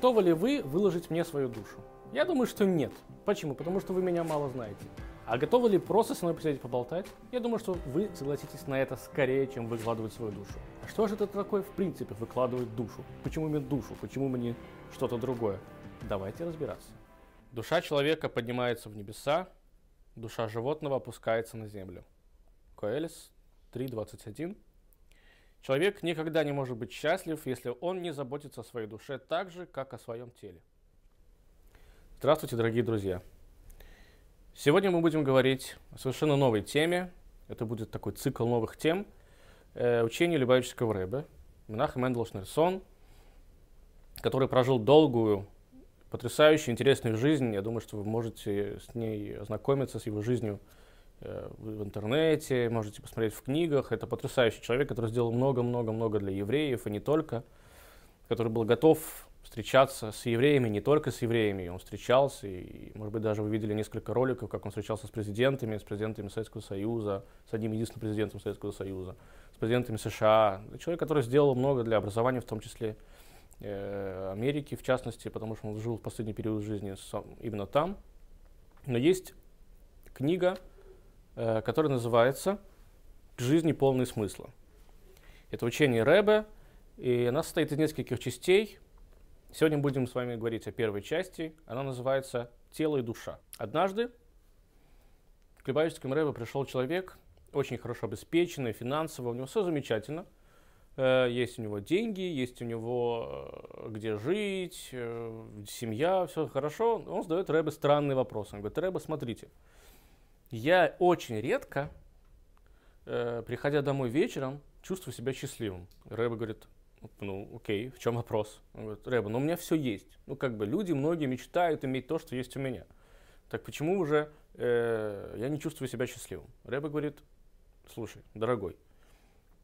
Готовы ли вы выложить мне свою душу? Я думаю, что нет. Почему? Потому что вы меня мало знаете. А готовы ли просто со мной посидеть поболтать? Я думаю, что вы согласитесь на это скорее, чем выкладывать свою душу. А что же это такое в принципе выкладывать душу? Почему именно душу? Почему мне что-то другое? Давайте разбираться. Душа человека поднимается в небеса, душа животного опускается на землю. Коэлис 3.21. Человек никогда не может быть счастлив, если он не заботится о своей душе так же, как о своем теле. Здравствуйте, дорогие друзья! Сегодня мы будем говорить о совершенно новой теме. Это будет такой цикл новых тем. Э, учение Любавического Рэбе, Менахем Менделш Нерсон, который прожил долгую, потрясающую, интересную жизнь. Я думаю, что вы можете с ней ознакомиться, с его жизнью э, в интернете, можете посмотреть в книгах. Это потрясающий человек, который сделал много-много-много для евреев, и не только, который был готов встречаться с евреями, не только с евреями, он встречался, и, может быть, даже вы видели несколько роликов, как он встречался с президентами, с президентами Советского Союза, с одним единственным президентом Советского Союза, с президентами США. Человек, который сделал много для образования, в том числе э, Америки, в частности, потому что он жил в последний период жизни именно там. Но есть книга, э, которая называется «К жизни полный смысла». Это учение Рэбе, и она состоит из нескольких частей – Сегодня будем с вами говорить о первой части. Она называется «Тело и душа». Однажды к Любавическому Рэбе пришел человек, очень хорошо обеспеченный, финансово, у него все замечательно. Э, есть у него деньги, есть у него э, где жить, семья, все хорошо. Он задает Рэбе странный вопрос. Он говорит, Рэбе, смотрите, я очень редко, приходя домой вечером, чувствую себя счастливым. Рэбе говорит, ну, окей, в чем вопрос? Он говорит, Рэба, ну у меня все есть. Ну, как бы люди, многие мечтают иметь то, что есть у меня. Так почему уже э, я не чувствую себя счастливым? Рэба говорит, слушай, дорогой,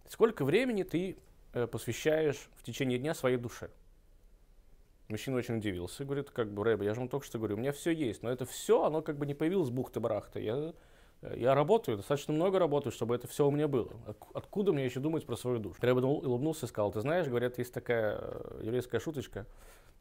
сколько времени ты э, посвящаешь в течение дня своей душе? Мужчина очень удивился, говорит, как бы, Рэба, я же вам только что говорю, у меня все есть, но это все, оно как бы не появилось с бухты-барахта. Я я работаю, достаточно много работаю, чтобы это все у меня было. Откуда мне еще думать про свою душу? Я улыбнулся и сказал, ты знаешь, говорят, есть такая э, еврейская шуточка,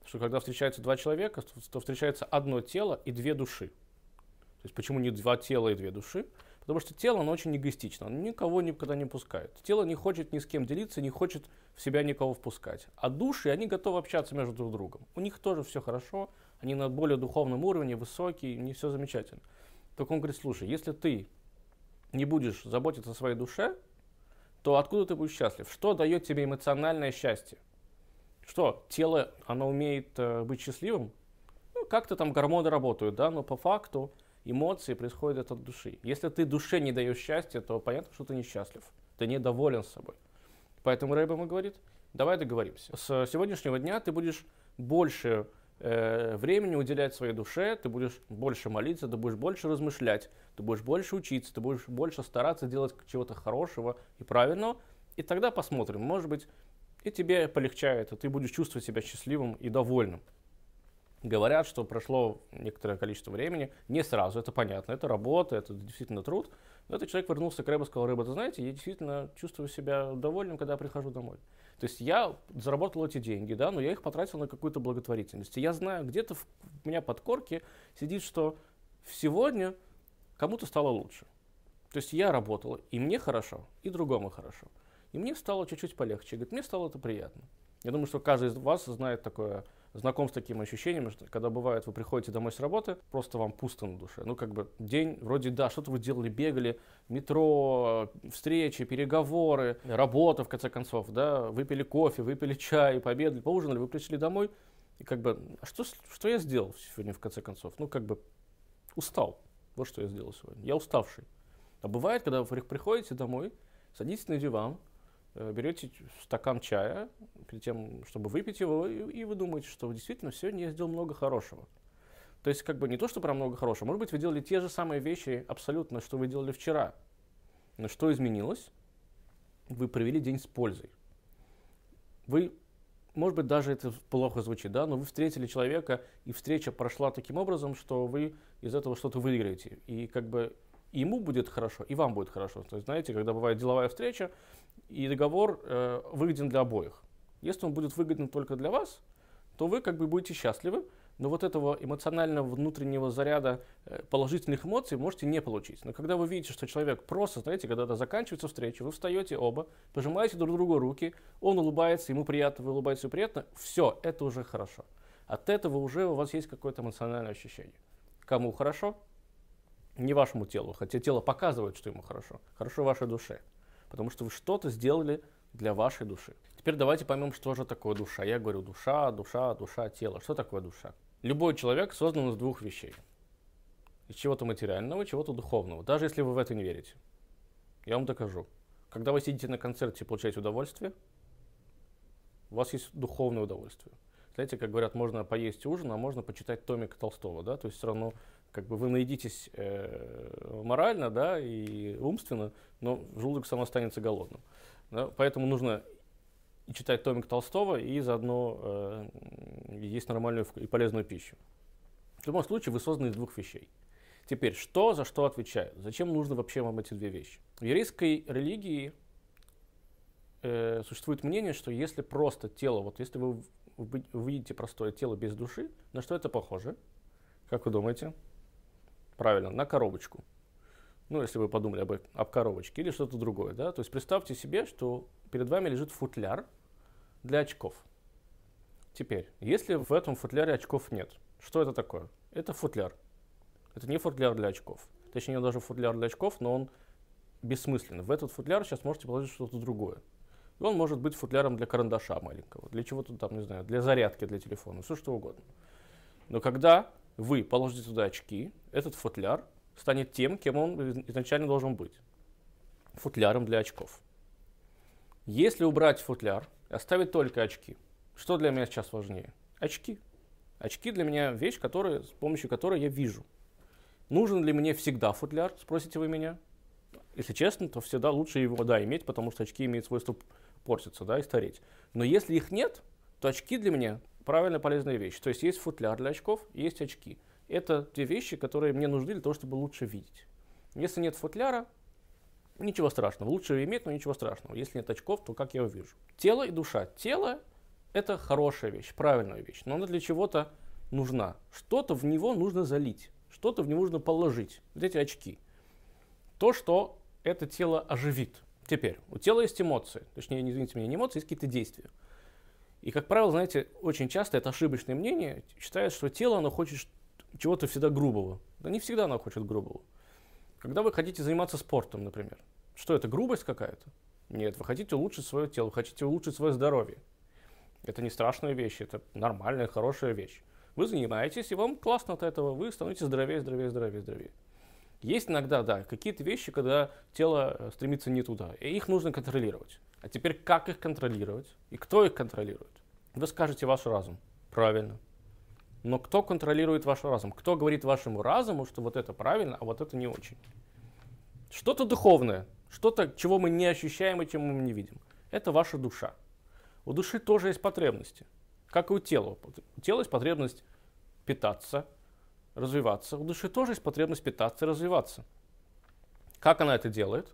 что когда встречаются два человека, то встречается одно тело и две души. То есть почему не два тела и две души? Потому что тело, оно очень эгоистично, оно никого никогда не пускает. Тело не хочет ни с кем делиться, не хочет в себя никого впускать. А души, они готовы общаться между друг другом. У них тоже все хорошо, они на более духовном уровне, высокие, них все замечательно. Так он говорит, слушай, если ты не будешь заботиться о своей душе, то откуда ты будешь счастлив? Что дает тебе эмоциональное счастье? Что, тело, оно умеет э, быть счастливым? Ну, как-то там гормоны работают, да, но по факту эмоции происходят от души. Если ты душе не даешь счастья, то понятно, что ты несчастлив. Ты недоволен собой. Поэтому Рэйб ему говорит, давай договоримся. С сегодняшнего дня ты будешь больше э, времени уделять своей душе, ты будешь больше молиться, ты будешь больше размышлять, ты будешь больше учиться, ты будешь больше стараться делать чего-то хорошего и правильного, и тогда посмотрим, может быть, и тебе полегчает, и ты будешь чувствовать себя счастливым и довольным. Говорят, что прошло некоторое количество времени, не сразу, это понятно, это работа, это действительно труд, но этот человек вернулся к Рэбу и сказал, Рэба, ты знаете, я действительно чувствую себя довольным, когда прихожу домой. То есть я заработал эти деньги, да, но я их потратил на какую-то благотворительность. И я знаю, где-то у меня под корке сидит, что сегодня кому-то стало лучше. То есть я работал, и мне хорошо, и другому хорошо. И мне стало чуть-чуть полегче. Говорит, мне стало это приятно. Я думаю, что каждый из вас знает такое знаком с таким ощущением, что когда бывает, вы приходите домой с работы, просто вам пусто на душе. Ну, как бы день, вроде, да, что-то вы делали, бегали, метро, встречи, переговоры, работа, в конце концов, да, выпили кофе, выпили чай, пообедали, поужинали, вы пришли домой, и как бы, а что, что я сделал сегодня, в конце концов? Ну, как бы, устал. Вот что я сделал сегодня. Я уставший. А бывает, когда вы приходите домой, садитесь на диван, берете стакан чая, перед тем, чтобы выпить его, и, вы думаете, что действительно сегодня я сделал много хорошего. То есть, как бы не то, что прям много хорошего. Может быть, вы делали те же самые вещи абсолютно, что вы делали вчера. Но что изменилось? Вы провели день с пользой. Вы, может быть, даже это плохо звучит, да, но вы встретили человека, и встреча прошла таким образом, что вы из этого что-то выиграете. И как бы и ему будет хорошо, и вам будет хорошо. То есть, знаете, когда бывает деловая встреча, и договор э, выгоден для обоих. Если он будет выгоден только для вас, то вы как бы будете счастливы, но вот этого эмоционального внутреннего заряда э, положительных эмоций можете не получить. Но когда вы видите, что человек просто, знаете, когда-то заканчивается встреча, вы встаете оба, пожимаете друг другу руки, он улыбается, ему приятно, вы улыбаетесь, приятно, все, это уже хорошо. От этого уже у вас есть какое-то эмоциональное ощущение. Кому хорошо? Не вашему телу, хотя тело показывает, что ему хорошо. Хорошо вашей душе. Потому что вы что-то сделали для вашей души. Теперь давайте поймем, что же такое душа. Я говорю душа, душа, душа, тело. Что такое душа? Любой человек создан из двух вещей. Из чего-то материального, чего-то духовного. Даже если вы в это не верите. Я вам докажу. Когда вы сидите на концерте и получаете удовольствие, у вас есть духовное удовольствие. Знаете, как говорят, можно поесть ужин, а можно почитать томик Толстого, да, то есть все равно как бы вы наедитесь э, морально, да, и умственно, но желудок сам останется голодным. Да? Поэтому нужно и читать томик Толстого, и заодно э, есть нормальную и полезную пищу. В любом случае, вы созданы из двух вещей. Теперь, что за что отвечает? Зачем нужны вообще вам эти две вещи? В еврейской религии э, существует мнение, что если просто тело, вот если вы увидите простое тело без души, на что это похоже? Как вы думаете? Правильно, на коробочку. Ну, если вы подумали об, об коробочке или что-то другое, да? То есть представьте себе, что перед вами лежит футляр для очков. Теперь, если в этом футляре очков нет, что это такое? Это футляр. Это не футляр для очков. Точнее, даже футляр для очков, но он бессмысленный. В этот футляр сейчас можете положить что-то другое. И он может быть футляром для карандаша маленького, для чего-то там, не знаю, для зарядки для телефона, все что угодно. Но когда вы положите туда очки, этот футляр станет тем, кем он изначально должен быть. Футляром для очков. Если убрать футляр оставить только очки, что для меня сейчас важнее? Очки. Очки для меня вещь, которая, с помощью которой я вижу. Нужен ли мне всегда футляр, спросите вы меня? Если честно, то всегда лучше его, да, иметь, потому что очки имеют свойство портиться, да, и стареть. Но если их нет, то очки для меня правильно полезная вещь. То есть есть футляр для очков, есть очки. Это две вещи, которые мне нужны для того, чтобы лучше видеть. Если нет футляра, ничего страшного. Лучше иметь, но ничего страшного. Если нет очков, то как я увижу? Тело и душа. Тело – это хорошая вещь, правильная вещь, но она для чего-то нужна. Что-то в него нужно залить, что-то в него нужно положить. Вот эти очки. То, что это тело оживит. Теперь, у тела есть эмоции, точнее, не извините меня, не эмоции, есть какие-то действия. И, как правило, знаете, очень часто это ошибочное мнение, считает, что тело, оно хочет чего-то всегда грубого. Да не всегда оно хочет грубого. Когда вы хотите заниматься спортом, например, что это, грубость какая-то? Нет, вы хотите улучшить свое тело, вы хотите улучшить свое здоровье. Это не страшная вещь, это нормальная, хорошая вещь. Вы занимаетесь, и вам классно от этого, вы становитесь здоровее, здоровее, здоровее, здоровее. Есть иногда, да, какие-то вещи, когда тело э, стремится не туда, и их нужно контролировать. А теперь как их контролировать? И кто их контролирует? Вы скажете ваш разум. Правильно. Но кто контролирует ваш разум? Кто говорит вашему разуму, что вот это правильно, а вот это не очень? Что-то духовное, что-то, чего мы не ощущаем и чего мы не видим. Это ваша душа. У души тоже есть потребности, как и у тела. У тела есть потребность питаться, развиваться, у души тоже есть потребность питаться и развиваться. Как она это делает?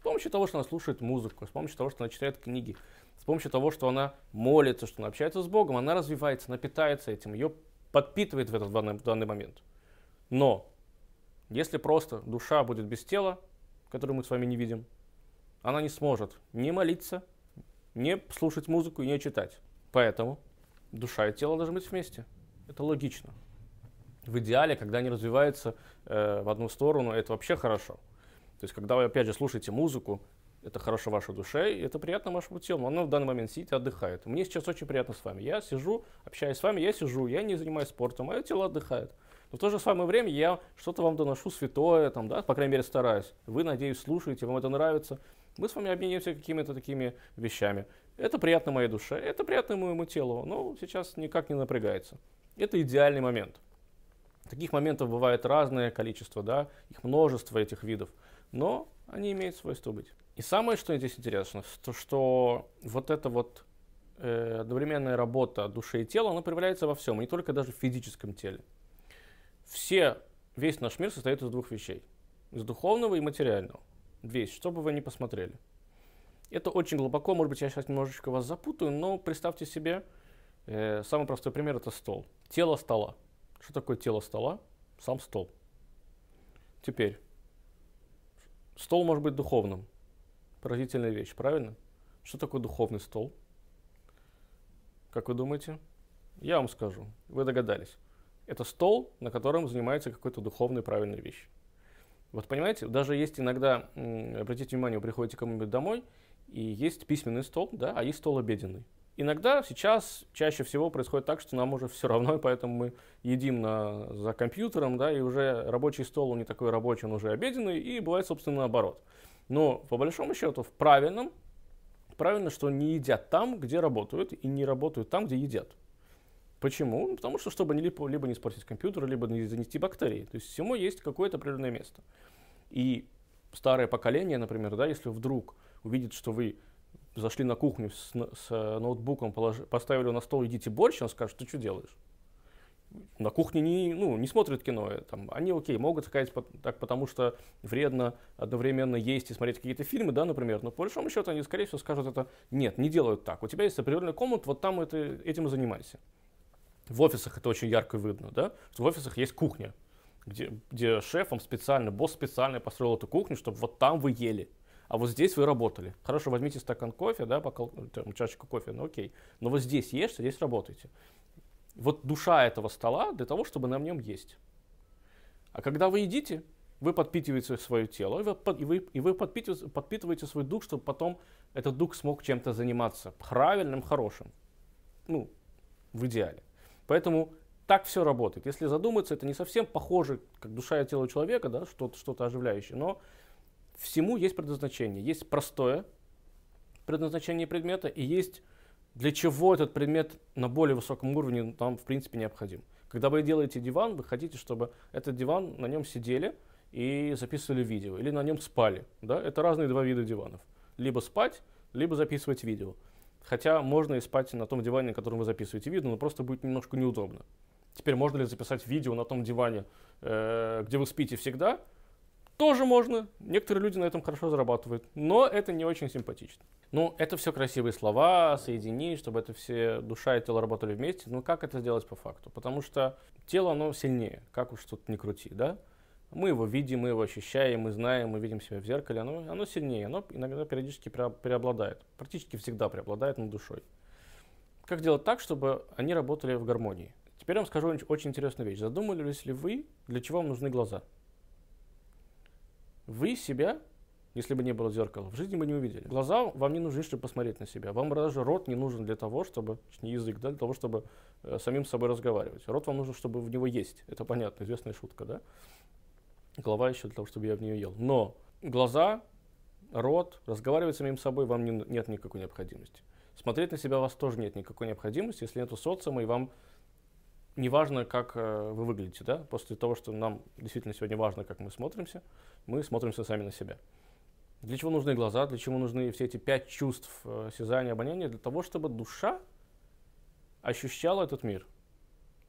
С помощью того, что она слушает музыку, с помощью того, что она читает книги, с помощью того, что она молится, что она общается с Богом, она развивается, она питается этим, ее подпитывает в этот данный, данный момент. Но если просто душа будет без тела, которое мы с вами не видим, она не сможет не молиться, не слушать музыку и не читать. Поэтому душа и тело должны быть вместе. Это логично в идеале, когда они развиваются э, в одну сторону, это вообще хорошо. То есть, когда вы, опять же, слушаете музыку, это хорошо вашей душе, и это приятно вашему телу. Оно в данный момент сидит и отдыхает. Мне сейчас очень приятно с вами. Я сижу, общаюсь с вами, я сижу, я не занимаюсь спортом, мое тело отдыхает. Но в то же самое время я что-то вам доношу святое, там, да, по крайней мере стараюсь. Вы, надеюсь, слушаете, вам это нравится. Мы с вами обмениваемся какими-то такими вещами. Это приятно моей душе, это приятно моему телу, но сейчас никак не напрягается. Это идеальный момент. Таких моментов бывает разное количество, да, их множество этих видов, но они имеют свойство быть. И самое, что здесь интересно, то, что вот эта вот э, одновременная работа души и тела, она проявляется во всем, не только даже в физическом теле. Все, весь наш мир состоит из двух вещей, из духовного и материального. Весь, что бы вы ни посмотрели. Это очень глубоко, может быть, я сейчас немножечко вас запутаю, но представьте себе, Э, самый простой пример это стол. Тело стола. Что такое тело стола? Сам стол. Теперь, стол может быть духовным. Поразительная вещь, правильно? Что такое духовный стол? Как вы думаете? Я вам скажу. Вы догадались. Это стол, на котором занимается какой-то духовной правильной вещь. Вот понимаете, даже есть иногда, обратите внимание, вы приходите кому-нибудь домой, и есть письменный стол, да, а есть стол обеденный. Иногда сейчас чаще всего происходит так, что нам уже все равно, и поэтому мы едим на, за компьютером, да, и уже рабочий стол, он не такой рабочий, он уже обеденный, и бывает, собственно, наоборот. Но по большому счету в правильном, правильно, что не едят там, где работают, и не работают там, где едят. Почему? Ну, потому что, чтобы либо, либо не испортить компьютер, либо не занести бактерии. То есть всему есть какое-то определенное место. И старое поколение, например, да, если вдруг увидит, что вы зашли на кухню с, с ноутбуком, положи, поставили на стол, едите борщ, он скажет, ты что делаешь? На кухне не, ну, не смотрят кино. Э, там, они, окей, могут сказать так, потому что вредно одновременно есть и смотреть какие-то фильмы, да, например. Но по большому счету они, скорее всего, скажут это, нет, не делают так. У тебя есть определенная комната, вот там это, этим и занимайся. В офисах это очень ярко видно, да, что в офисах есть кухня, где, где шеф вам специально, босс специально построил эту кухню, чтобы вот там вы ели, а вот здесь вы работали. Хорошо, возьмите стакан кофе, да, бокал, там, чашечку кофе, ну окей, но вот здесь ешьте, здесь работаете. Вот душа этого стола для того, чтобы на нем есть. А когда вы едите, вы подпитываете свое тело, и вы, и вы, и вы подпитываете, подпитываете свой дух, чтобы потом этот дух смог чем-то заниматься, правильным, хорошим. Ну, в идеале. Поэтому так все работает. Если задуматься, это не совсем похоже, как душа и тело человека, да, что-то, что-то оживляющее, но всему есть предназначение. Есть простое предназначение предмета и есть для чего этот предмет на более высоком уровне там в принципе необходим. Когда вы делаете диван, вы хотите, чтобы этот диван, на нем сидели и записывали видео, или на нем спали. Да? Это разные два вида диванов. Либо спать, либо записывать видео. Хотя можно и спать на том диване, на котором вы записываете видео, но просто будет немножко неудобно. Теперь можно ли записать видео на том диване, э, где вы спите всегда? Тоже можно. Некоторые люди на этом хорошо зарабатывают, но это не очень симпатично. Ну, это все красивые слова, соединить, чтобы это все душа и тело работали вместе. Но как это сделать по факту? Потому что тело, оно сильнее, как уж тут не крути, да? Мы его видим, мы его ощущаем, мы знаем, мы видим себя в зеркале. Оно, оно сильнее, оно иногда периодически преобладает. Практически всегда преобладает над душой. Как делать так, чтобы они работали в гармонии? Теперь я вам скажу очень интересную вещь. Задумывались ли вы, для чего вам нужны глаза? Вы себя, если бы не было зеркала, в жизни бы не увидели. Глаза вам не нужны, чтобы посмотреть на себя. Вам даже рот не нужен для того, чтобы, не язык, да, для того, чтобы э, самим собой разговаривать. Рот вам нужен, чтобы в него есть. Это понятно, известная шутка, да? голова еще для того, чтобы я в нее ел. Но глаза, рот, разговаривать с самим собой вам не, нет никакой необходимости. Смотреть на себя у вас тоже нет никакой необходимости, если нету социума, и вам не важно, как э, вы выглядите, да, после того, что нам действительно сегодня важно, как мы смотримся, мы смотримся сами на себя. Для чего нужны глаза, для чего нужны все эти пять чувств э, осязания, обоняния? Для того, чтобы душа ощущала этот мир.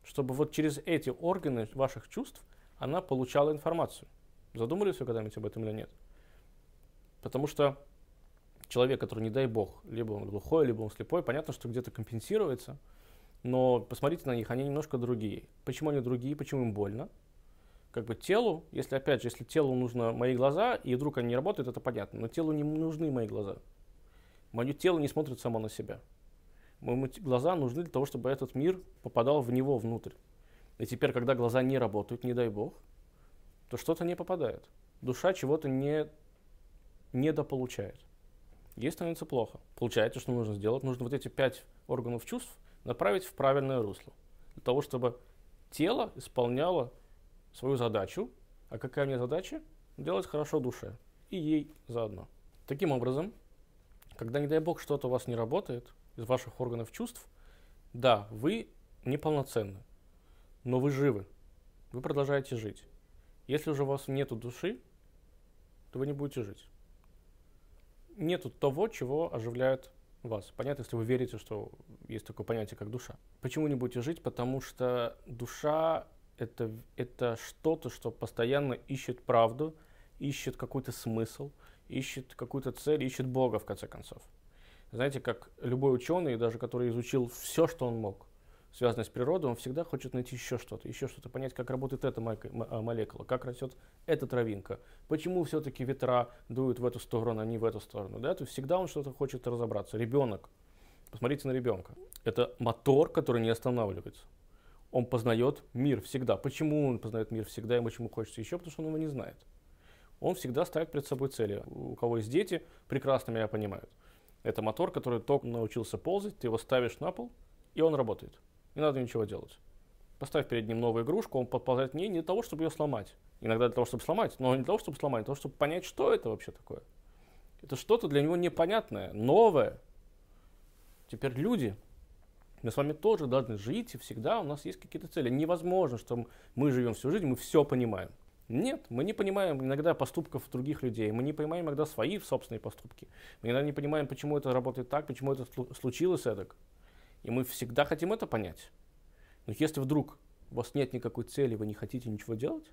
Чтобы вот через эти органы ваших чувств она получала информацию. Задумались вы когда-нибудь об этом или нет? Потому что человек, который, не дай бог, либо он глухой, либо он слепой, понятно, что где-то компенсируется, но посмотрите на них, они немножко другие. Почему они другие, почему им больно? Как бы телу, если опять же, если телу нужны мои глаза, и вдруг они не работают, это понятно, но телу не нужны мои глаза. Мое тело не смотрит само на себя. Мои глаза нужны для того, чтобы этот мир попадал в него внутрь. И теперь, когда глаза не работают, не дай бог, то что-то не попадает. Душа чего-то не недополучает. Ей становится плохо. Получается, что нужно сделать? Нужно вот эти пять органов чувств направить в правильное русло. Для того, чтобы тело исполняло свою задачу. А какая мне задача? Делать хорошо душе. И ей заодно. Таким образом, когда, не дай бог, что-то у вас не работает из ваших органов чувств, да, вы неполноценны но вы живы, вы продолжаете жить. Если уже у вас нету души, то вы не будете жить. Нету того, чего оживляет вас. Понятно, если вы верите, что есть такое понятие, как душа. Почему не будете жить? Потому что душа это, это что-то, что постоянно ищет правду, ищет какой-то смысл, ищет какую-то цель, ищет Бога, в конце концов. Знаете, как любой ученый, даже который изучил все, что он мог – связанное с природой, он всегда хочет найти еще что-то, еще что-то, понять, как работает эта а, молекула, как растет эта травинка, почему все-таки ветра дуют в эту сторону, а не в эту сторону. Да? То есть всегда он что-то хочет разобраться. Ребенок, посмотрите на ребенка. Это мотор, который не останавливается. Он познает мир всегда. Почему он познает мир всегда и почему хочется еще? Потому что он его не знает. Он всегда ставит перед собой цели. У кого есть дети, прекрасно меня понимают. Это мотор, который только научился ползать, ты его ставишь на пол, и он работает. Не надо ничего делать. Поставь перед ним новую игрушку, он подползает к ней не для того, чтобы ее сломать. Иногда для того, чтобы сломать, но не для того, чтобы сломать, а для того, чтобы понять, что это вообще такое. Это что-то для него непонятное, новое. Теперь люди, мы с вами тоже должны жить, и всегда у нас есть какие-то цели. Невозможно, что мы живем всю жизнь, мы все понимаем. Нет, мы не понимаем иногда поступков других людей, мы не понимаем иногда свои собственные поступки. Мы иногда не понимаем, почему это работает так, почему это случилось эдак. И мы всегда хотим это понять. Но если вдруг у вас нет никакой цели, вы не хотите ничего делать,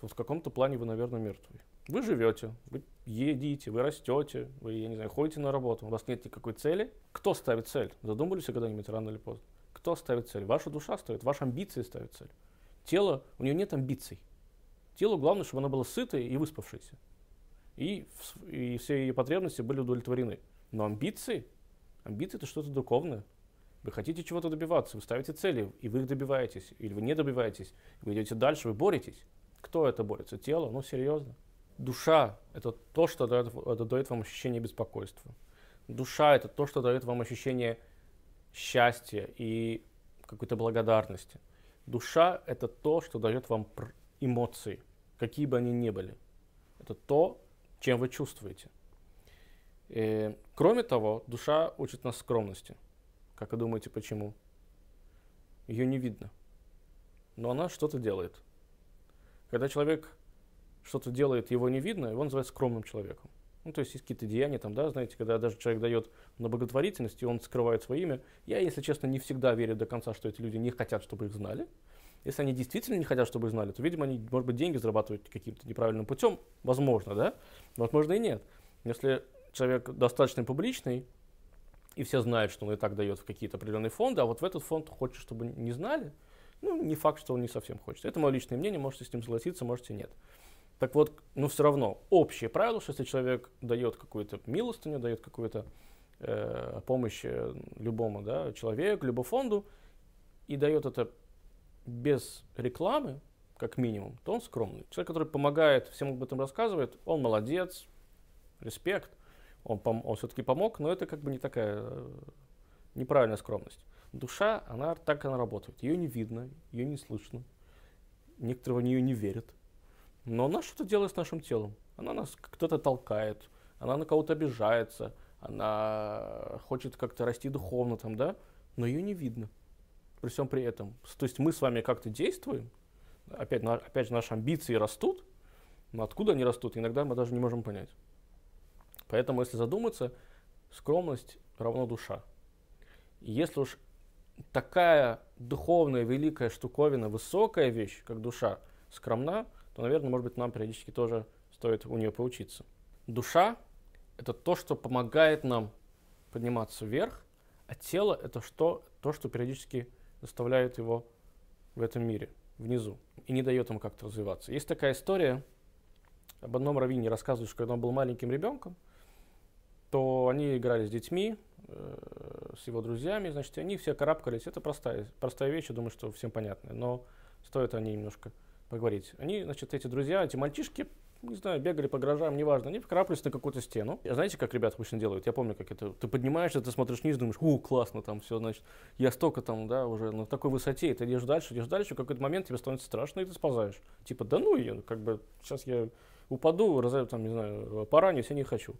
то в каком-то плане вы, наверное, мертвый. Вы живете, вы едите, вы растете, вы, я не знаю, ходите на работу, у вас нет никакой цели. Кто ставит цель? Задумывались когда-нибудь рано или поздно? Кто ставит цель? Ваша душа ставит, ваши амбиции ставят цель. Тело, у нее нет амбиций. Телу главное, чтобы оно было сытое и выспавшееся. И, и все ее потребности были удовлетворены. Но амбиции, амбиции это что-то духовное. Вы хотите чего-то добиваться, вы ставите цели, и вы их добиваетесь, или вы не добиваетесь, вы идете дальше, вы боретесь. Кто это борется? Тело? Ну, серьезно. Душа – это то, что дает, это дает вам ощущение беспокойства. Душа – это то, что дает вам ощущение счастья и какой-то благодарности. Душа – это то, что дает вам эмоции, какие бы они ни были. Это то, чем вы чувствуете. И, э, кроме того, душа учит нас скромности. Как вы думаете, почему? Ее не видно. Но она что-то делает. Когда человек что-то делает, его не видно, его называют скромным человеком. Ну, то есть есть какие-то деяния, там, да, знаете, когда даже человек дает на благотворительность, и он скрывает свое имя. Я, если честно, не всегда верю до конца, что эти люди не хотят, чтобы их знали. Если они действительно не хотят, чтобы их знали, то, видимо, они, может быть, деньги зарабатывают каким-то неправильным путем. Возможно, да? Возможно, и нет. Если человек достаточно публичный, и все знают, что он и так дает в какие-то определенные фонды, а вот в этот фонд хочет, чтобы не знали, ну, не факт, что он не совсем хочет. Это мое личное мнение, можете с ним согласиться, можете нет. Так вот, ну, все равно, общее правило, что если человек дает какую-то милостыню, дает какую-то э, помощь э, любому да, человеку, любому фонду, и дает это без рекламы, как минимум, то он скромный. Человек, который помогает, всем об этом рассказывает, он молодец, респект, он, пом- он все-таки помог, но это как бы не такая э, неправильная скромность. Душа, она так она работает. Ее не видно, ее не слышно. Некоторые в нее не верят. Но она что-то делает с нашим телом. Она нас кто-то толкает, она на кого-то обижается, она хочет как-то расти духовно там, да, но ее не видно при всем при этом. То есть мы с вами как-то действуем, опять, на, опять же наши амбиции растут, но откуда они растут, иногда мы даже не можем понять. Поэтому, если задуматься, скромность равно душа. И если уж такая духовная, великая штуковина, высокая вещь, как душа, скромна, то, наверное, может быть, нам периодически тоже стоит у нее поучиться. Душа – это то, что помогает нам подниматься вверх, а тело – это что, то, что периодически заставляет его в этом мире, внизу, и не дает ему как-то развиваться. Есть такая история, об одном раввине рассказывают, что когда он был маленьким ребенком, то они играли с детьми, э, с его друзьями, значит, они все карабкались. Это простая, простая вещь, я думаю, что всем понятная, но стоит о ней немножко поговорить. Они, значит, эти друзья, эти мальчишки не знаю, бегали по гаражам, неважно, они вкрапались на какую-то стену. Знаете, как ребята обычно делают? Я помню, как это, ты поднимаешься, ты смотришь вниз, думаешь, у, классно, там все, значит, я столько там, да, уже на такой высоте, и ты идешь дальше, идешь дальше, в какой-то момент тебе становится страшно, и ты сползаешь. Типа, да ну ее, как бы, сейчас я упаду, разовью, там, не знаю, поранюсь, я не хочу.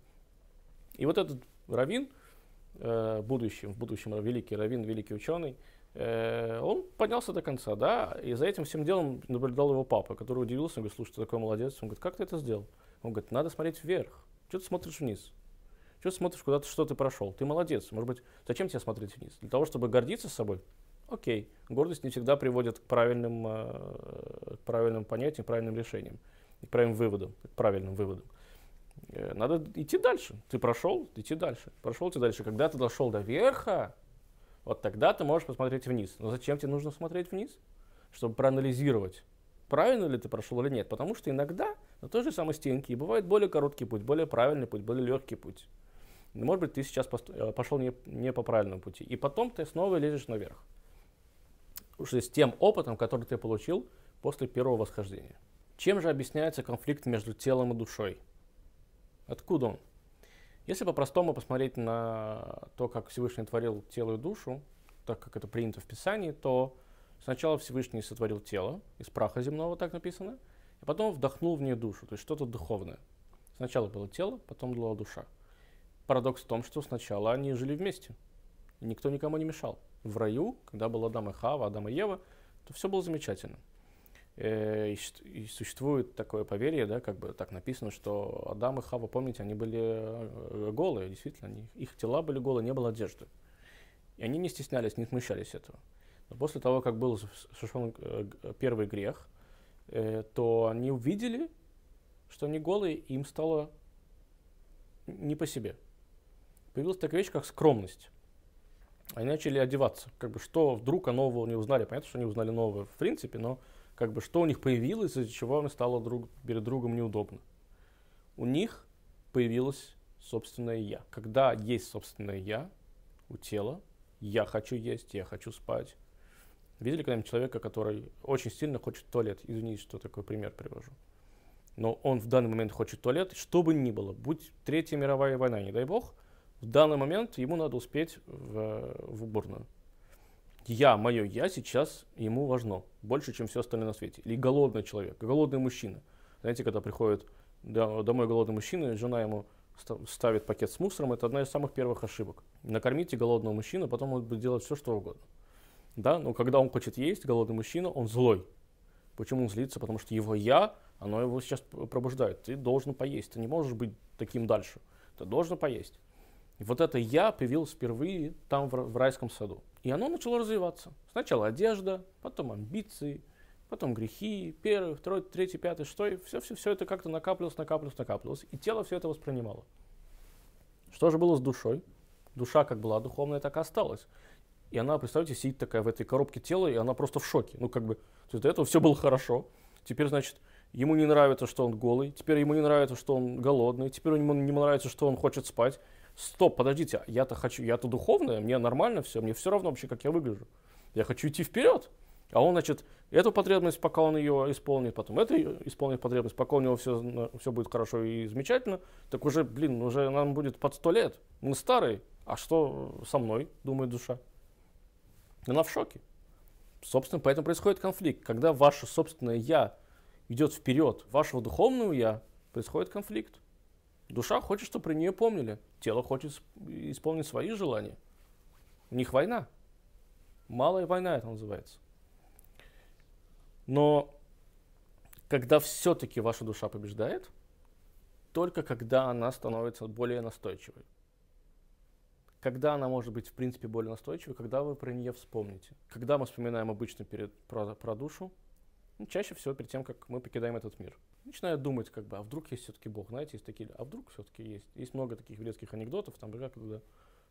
И вот этот раввин, э, будущем, в будущем великий раввин, великий ученый, Э, он поднялся до конца, да, и за этим всем делом наблюдал его папа, который удивился, он говорит, слушай, ты такой молодец, он говорит, как ты это сделал? Он говорит, надо смотреть вверх, что ты смотришь вниз? Что ты смотришь, куда ты что ты прошел? Ты молодец. Может быть, зачем тебе смотреть вниз? Для того, чтобы гордиться собой? Окей. Гордость не всегда приводит к правильным, э, к правильным понятиям, правильным решениям, к правильным выводам, к правильным выводам. Э, надо идти дальше. Ты прошел, идти дальше. Прошел ты дальше. Когда ты дошел до верха, вот тогда ты можешь посмотреть вниз. Но зачем тебе нужно смотреть вниз? Чтобы проанализировать, правильно ли ты прошел или нет. Потому что иногда на той же самой стенке бывает более короткий путь, более правильный путь, более легкий путь. Может быть, ты сейчас э, пошел не, не по правильному пути. И потом ты снова лезешь наверх. Уже с тем опытом, который ты получил после первого восхождения. Чем же объясняется конфликт между телом и душой? Откуда он? Если по-простому посмотреть на то, как Всевышний творил тело и душу, так как это принято в Писании, то сначала Всевышний сотворил тело из праха земного, так написано, и потом вдохнул в нее душу, то есть что-то духовное. Сначала было тело, потом была душа. Парадокс в том, что сначала они жили вместе, никто никому не мешал. В раю, когда был Адам и Хава, Адам и Ева, то все было замечательно. Э, и существует такое поверье, да, как бы так написано, что Адам и Хава, помните, они были э, голые, действительно, они, их тела были голые, не было одежды. И они не стеснялись, не смущались этого. Но после того, как был совершен э, первый грех, то они увидели, что они голые, и им стало не по себе. Появилась такая вещь, как скромность. Они начали одеваться. Как бы что вдруг о нового не узнали. Понятно, что они узнали новое в принципе, но как бы что у них появилось, из-за чего им стало друг, перед другом неудобно. У них появилось собственное «я». Когда есть собственное «я» у тела, я хочу есть, я хочу спать. Видели когда-нибудь человека, который очень сильно хочет туалет? Извините, что такой пример привожу. Но он в данный момент хочет туалет, что бы ни было, будь Третья мировая война, не дай бог, в данный момент ему надо успеть в, в уборную я, мое я сейчас ему важно больше, чем все остальное на свете. Или голодный человек, голодный мужчина. Знаете, когда приходит домой голодный мужчина, жена ему ставит пакет с мусором, это одна из самых первых ошибок. Накормите голодного мужчину, потом он будет делать все, что угодно. Да, но когда он хочет есть, голодный мужчина, он злой. Почему он злится? Потому что его я, оно его сейчас пробуждает. Ты должен поесть, ты не можешь быть таким дальше. Ты должен поесть. И вот это я появилось впервые там, в, в райском саду. И оно начало развиваться. Сначала одежда, потом амбиции, потом грехи, первый, второй, третий, пятый, шестой. Все, все, все это как-то накапливалось, накапливалось, накапливалось. И тело все это воспринимало. Что же было с душой? Душа как была духовная, так и осталась. И она, представьте, сидит такая в этой коробке тела, и она просто в шоке. Ну, как бы, то есть до этого все было хорошо. Теперь, значит, ему не нравится, что он голый. Теперь ему не нравится, что он голодный. Теперь ему не нравится, что он хочет спать стоп, подождите, я-то хочу, я-то духовная, мне нормально все, мне все равно вообще, как я выгляжу. Я хочу идти вперед. А он, значит, эту потребность, пока он ее исполнит, потом эту исполнит потребность, пока у него все, все будет хорошо и замечательно, так уже, блин, уже нам будет под сто лет. Мы старые. А что со мной, думает душа? Она в шоке. Собственно, поэтому происходит конфликт. Когда ваше собственное «я» идет вперед вашего духовного «я», происходит конфликт. Душа хочет, чтобы про нее помнили. Тело хочет исполнить свои желания. У них война. Малая война это называется. Но когда все-таки ваша душа побеждает, только когда она становится более настойчивой. Когда она может быть, в принципе, более настойчивой, когда вы про нее вспомните. Когда мы вспоминаем обычно перед, про, про душу, ну, чаще всего перед тем, как мы покидаем этот мир начинаю думать, как бы, а вдруг есть все-таки Бог, знаете, есть такие, а вдруг все-таки есть. Есть много таких еврейских анекдотов, там, когда,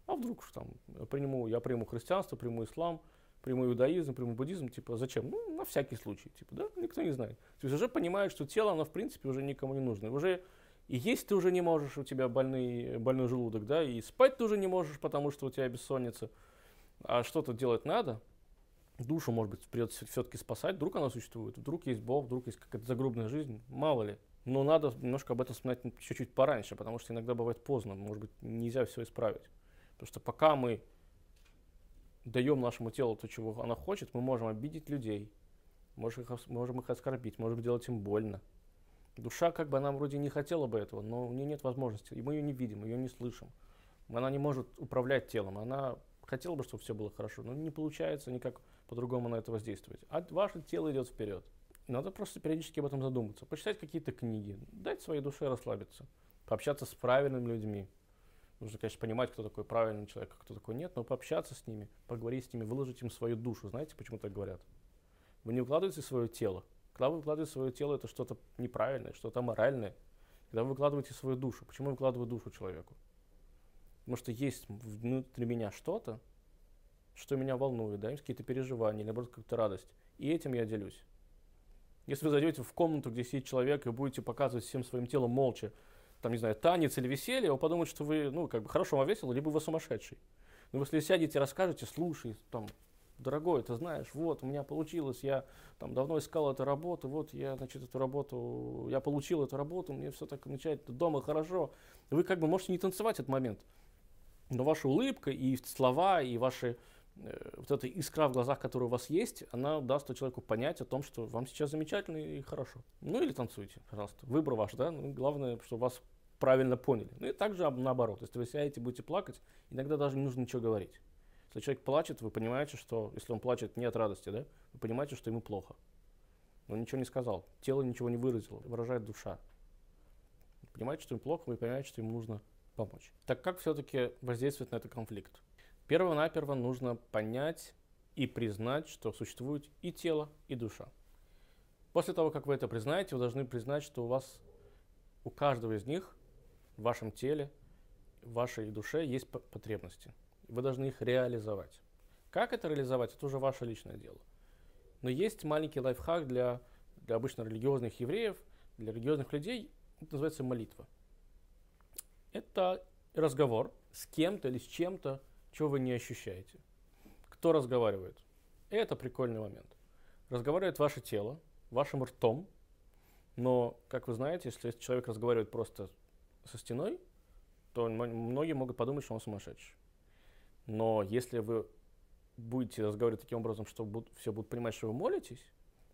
а вдруг там, приму, я приму христианство, приму ислам, приму иудаизм, приму буддизм, типа, зачем? Ну, на всякий случай, типа, да, никто не знает. То есть уже понимаешь, что тело, оно, в принципе, уже никому не нужно. Уже и есть ты уже не можешь, у тебя больный, больной желудок, да, и спать ты уже не можешь, потому что у тебя бессонница. А что-то делать надо, душу, может быть, придется все-таки спасать, вдруг она существует, вдруг есть Бог, вдруг есть какая-то загробная жизнь, мало ли. Но надо немножко об этом вспоминать чуть-чуть пораньше, потому что иногда бывает поздно, может быть, нельзя все исправить. Потому что пока мы даем нашему телу то, чего оно хочет, мы можем обидеть людей, можем их, можем их оскорбить, можем делать им больно. Душа, как бы она вроде не хотела бы этого, но у нее нет возможности, и мы ее не видим, ее не слышим. Она не может управлять телом, она хотела бы, чтобы все было хорошо, но не получается никак по-другому на это воздействовать. А ваше тело идет вперед. Надо просто периодически об этом задуматься, почитать какие-то книги, дать своей душе расслабиться, пообщаться с правильными людьми. Нужно, конечно, понимать, кто такой правильный человек, а кто такой нет, но пообщаться с ними, поговорить с ними, выложить им свою душу. Знаете, почему так говорят? Вы не выкладываете свое тело. Когда вы выкладываете свое тело, это что-то неправильное, что-то моральное. Когда вы выкладываете свою душу. Почему я выкладываю душу человеку? Потому что есть внутри меня что-то, что меня волнует, да, какие-то переживания, или наоборот, какая-то радость. И этим я делюсь. Если вы зайдете в комнату, где сидит человек, и будете показывать всем своим телом молча, там, не знаю, танец или веселье, он подумает, что вы, ну, как бы хорошо вам весело, либо вы сумасшедший. Но если сядете и расскажете, слушай, там, дорогой, ты знаешь, вот, у меня получилось, я там давно искал эту работу, вот, я, значит, эту работу, я получил эту работу, мне все так начинает дома хорошо. Вы как бы можете не танцевать этот момент, но ваша улыбка и слова, и ваши вот эта искра в глазах, которая у вас есть, она даст человеку понять о том, что вам сейчас замечательно и хорошо. Ну или танцуйте, пожалуйста. Выбор ваш, да? Ну, главное, чтобы вас правильно поняли. Ну и также наоборот. Если вы сядете, будете плакать, иногда даже не нужно ничего говорить. Если человек плачет, вы понимаете, что, если он плачет не от радости, да, вы понимаете, что ему плохо. Он ничего не сказал, тело ничего не выразило, выражает душа. Вы понимаете, что ему плохо, вы понимаете, что ему нужно помочь. Так как все-таки воздействовать на этот конфликт? Перво-наперво нужно понять и признать, что существует и тело, и душа. После того, как вы это признаете, вы должны признать, что у вас, у каждого из них, в вашем теле, в вашей душе есть потребности. Вы должны их реализовать. Как это реализовать, это уже ваше личное дело. Но есть маленький лайфхак для, для обычно религиозных евреев, для религиозных людей, это называется молитва это разговор с кем-то или с чем-то, чего вы не ощущаете. Кто разговаривает? Это прикольный момент. Разговаривает ваше тело, вашим ртом, но, как вы знаете, если человек разговаривает просто со стеной, то многие могут подумать, что он сумасшедший. Но если вы будете разговаривать таким образом, что все будут понимать, что вы молитесь,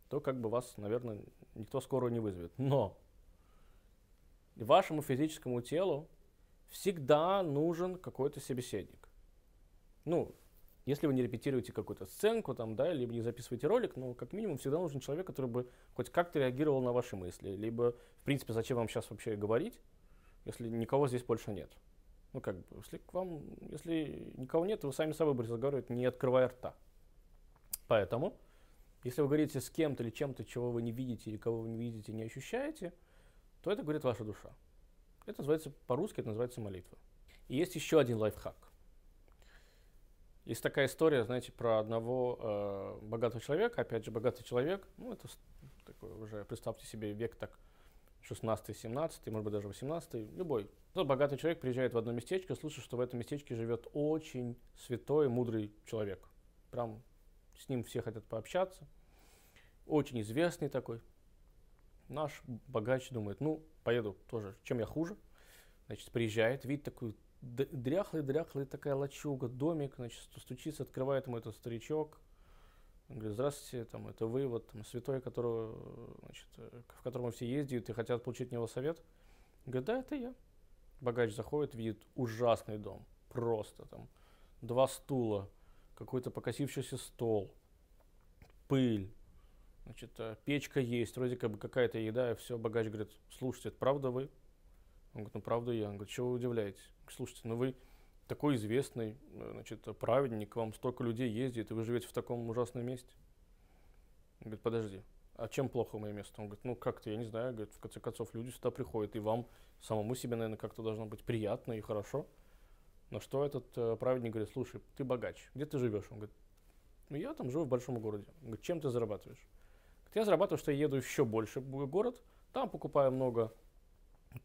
то как бы вас, наверное, никто скоро не вызовет. Но вашему физическому телу всегда нужен какой-то собеседник. Ну, если вы не репетируете какую-то сценку, там, да, либо не записываете ролик, ну, как минимум, всегда нужен человек, который бы хоть как-то реагировал на ваши мысли. Либо, в принципе, зачем вам сейчас вообще говорить, если никого здесь больше нет. Ну, как бы, если к вам, если никого нет, вы сами собой будете разговаривать, не открывая рта. Поэтому, если вы говорите с кем-то или чем-то, чего вы не видите или кого вы не видите, не ощущаете, то это говорит ваша душа. Это называется, по-русски это называется молитва. И есть еще один лайфхак. Есть такая история, знаете, про одного э, богатого человека, опять же, богатый человек, ну, это такой уже, представьте себе, век так 16-17, может быть, даже 18 любой. Тот богатый человек приезжает в одно местечко, слышит, что в этом местечке живет очень святой, мудрый человек. Прям с ним все хотят пообщаться. Очень известный такой. Наш богач думает, ну, поеду тоже, чем я хуже. Значит, приезжает, видит такую дряхлый-дряхлый такая лачуга, домик, значит, стучится, открывает ему этот старичок. Он говорит, здравствуйте, там, это вы, вот, там, святой, которого, значит, в котором все ездят и хотят получить от него совет. Он говорит, да, это я. Богач заходит, видит ужасный дом, просто там, два стула, какой-то покосившийся стол, пыль, Значит, э, печка есть, вроде как бы какая-то еда, и все. Богач говорит, слушайте, это правда вы? Он говорит, ну правда я. Он говорит, чего вы удивляетесь? Слушайте, ну вы такой известный, значит, праведник, к вам столько людей ездит, и вы живете в таком ужасном месте. Он говорит, подожди, а чем плохо мое место? Он говорит, ну как-то, я не знаю, говорит, в конце концов, люди сюда приходят, и вам самому себе, наверное, как-то должно быть приятно и хорошо. Но что этот э, праведник говорит, слушай, ты богач, где ты живешь? Он говорит, ну я там живу в большом городе. Он говорит, чем ты зарабатываешь? Я зарабатываю, что я еду еще больше в город, там покупаю много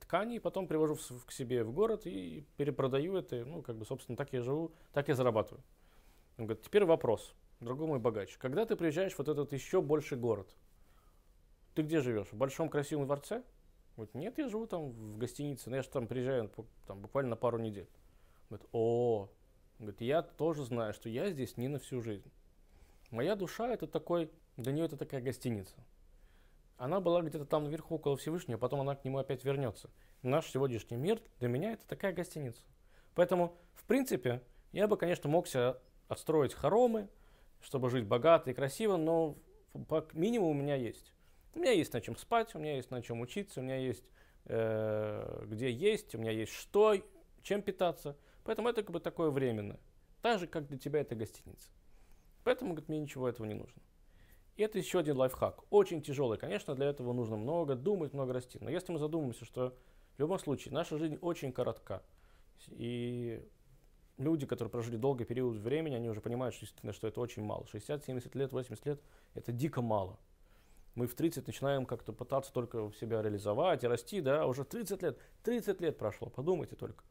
тканей, потом привожу в, к себе в город и перепродаю это. Ну, как бы, собственно, так я живу, так я зарабатываю. Он говорит, теперь вопрос, другой мой богач. Когда ты приезжаешь в вот этот еще больший город, ты где живешь? В большом красивом дворце? Говорит, нет, я живу там в гостинице, но я же там приезжаю там, буквально на пару недель. Говорит, о, говорит, я тоже знаю, что я здесь не на всю жизнь. Моя душа это такой для нее это такая гостиница. Она была где-то там наверху около Всевышнего, потом она к нему опять вернется. Наш сегодняшний мир для меня это такая гостиница. Поэтому, в принципе, я бы, конечно, мог себе отстроить хоромы, чтобы жить богато и красиво, но по минимуму у меня есть. У меня есть на чем спать, у меня есть на чем учиться, у меня есть э, где есть, у меня есть что, чем питаться. Поэтому это как бы такое временное. Так же, как для тебя это гостиница. Поэтому, говорит, мне ничего этого не нужно. И это еще один лайфхак. Очень тяжелый. Конечно, для этого нужно много думать, много расти. Но если мы задумаемся, что в любом случае наша жизнь очень коротка, и люди, которые прожили долгий период времени, они уже понимают, что, что это очень мало. 60, 70 лет, 80 лет – это дико мало. Мы в 30 начинаем как-то пытаться только себя реализовать и расти, да, а уже 30 лет, 30 лет прошло, подумайте только.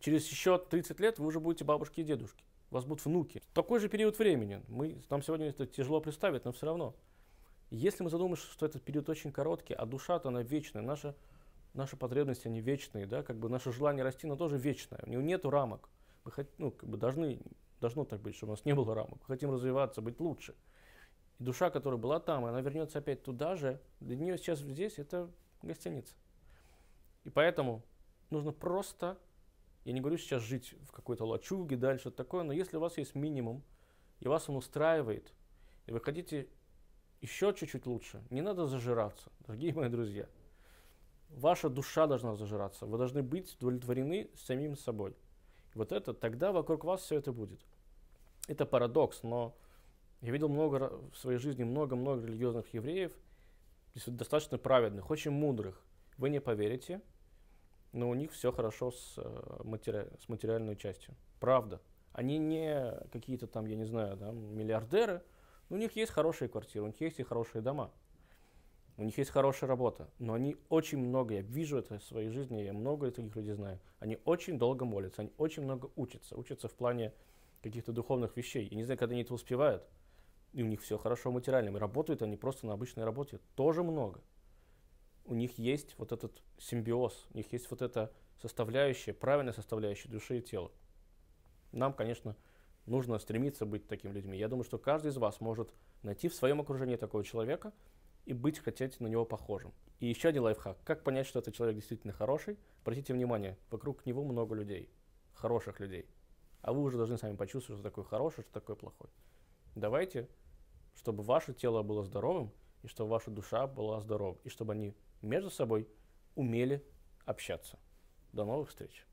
Через еще 30 лет вы уже будете бабушки и дедушки, у вас будут внуки. Такой же период времени, мы, нам сегодня это тяжело представить, но все равно. Если мы задумаемся, что этот период очень короткий, а душа-то она вечная, наша, наши потребности, они вечные, да, как бы наше желание расти, оно тоже вечное, у него нету рамок. Мы хот, ну, как бы должны, должно так быть, чтобы у нас не было рамок. Мы хотим развиваться, быть лучше. И душа, которая была там, она вернется опять туда же. Для нее сейчас здесь это гостиница. И поэтому нужно просто, я не говорю сейчас жить в какой-то лачуге, дальше такое, но если у вас есть минимум, и вас он устраивает, и вы хотите еще чуть-чуть лучше, не надо зажираться, дорогие мои друзья. Ваша душа должна зажираться. Вы должны быть удовлетворены самим собой. И вот это, тогда вокруг вас все это будет. Это парадокс, но я видел много в своей жизни много-много религиозных евреев, достаточно праведных, очень мудрых. Вы не поверите, но у них все хорошо с, э, матери... с материальной частью. Правда. Они не какие-то там, я не знаю, да, миллиардеры, но у них есть хорошие квартиры, у них есть и хорошие дома. У них есть хорошая работа, но они очень много, я вижу это в своей жизни, я много таких людей знаю, они очень долго молятся, они очень много учатся, учатся в плане каких-то духовных вещей. Я не знаю, когда они это успевают, и у них все хорошо материально. И работают они просто на обычной работе. Тоже много. У них есть вот этот симбиоз, у них есть вот эта составляющая, правильная составляющая души и тела. Нам, конечно, нужно стремиться быть такими людьми. Я думаю, что каждый из вас может найти в своем окружении такого человека и быть, хотеть на него похожим. И еще один лайфхак. Как понять, что этот человек действительно хороший? Обратите внимание, вокруг него много людей, хороших людей. А вы уже должны сами почувствовать, что такое хороший, что такое плохой. Давайте чтобы ваше тело было здоровым, и чтобы ваша душа была здорова, и чтобы они между собой умели общаться. До новых встреч!